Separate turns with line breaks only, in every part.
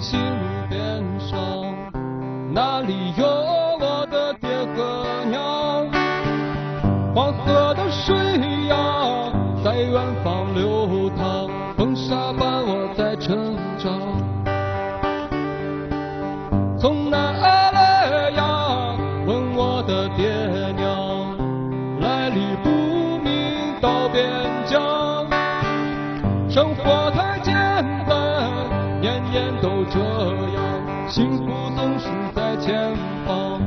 行路边上，那里有我的爹和娘。黄河的水呀，在远方流淌，风沙伴我在成长。从哪儿来呀？问我的爹娘，来历不明到边疆。生活太艰，年年都这样，幸福总是在前方。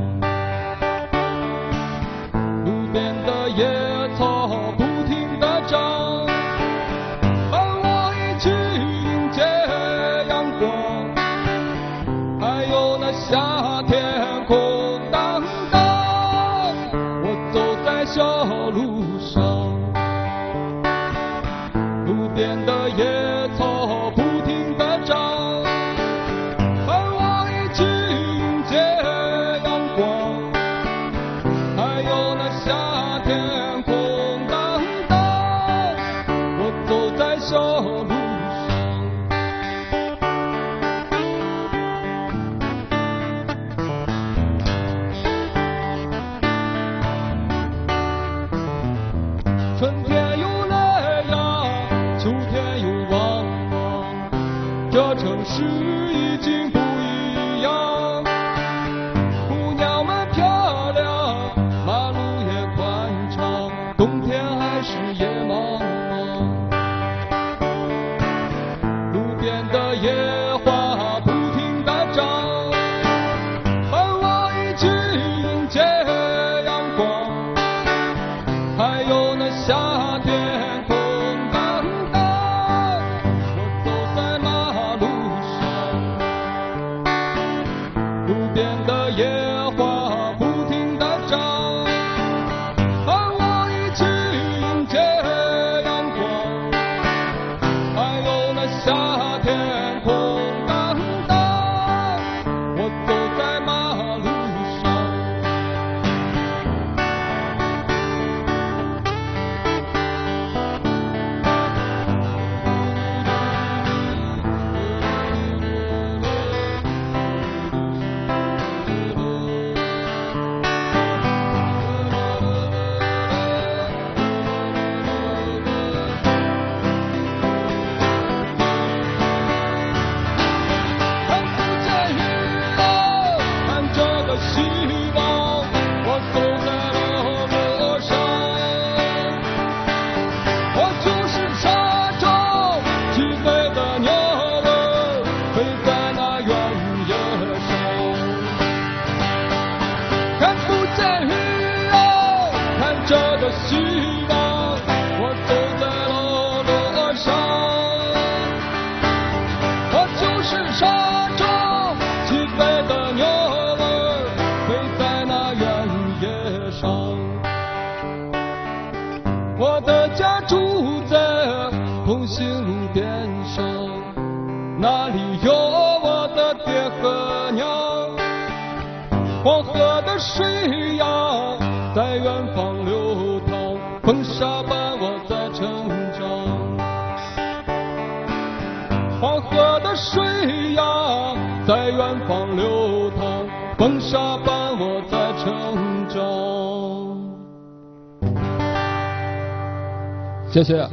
夏天空荡荡我走在小路上春天又来了秋天又往这城市已经夏天在那原野上。我的家住在同行路边上，那里有我的爹和娘。黄河的水呀，在远方流淌，风沙伴我在成长。黄河的水呀，在远方流淌，风沙伴我在成长。谢谢。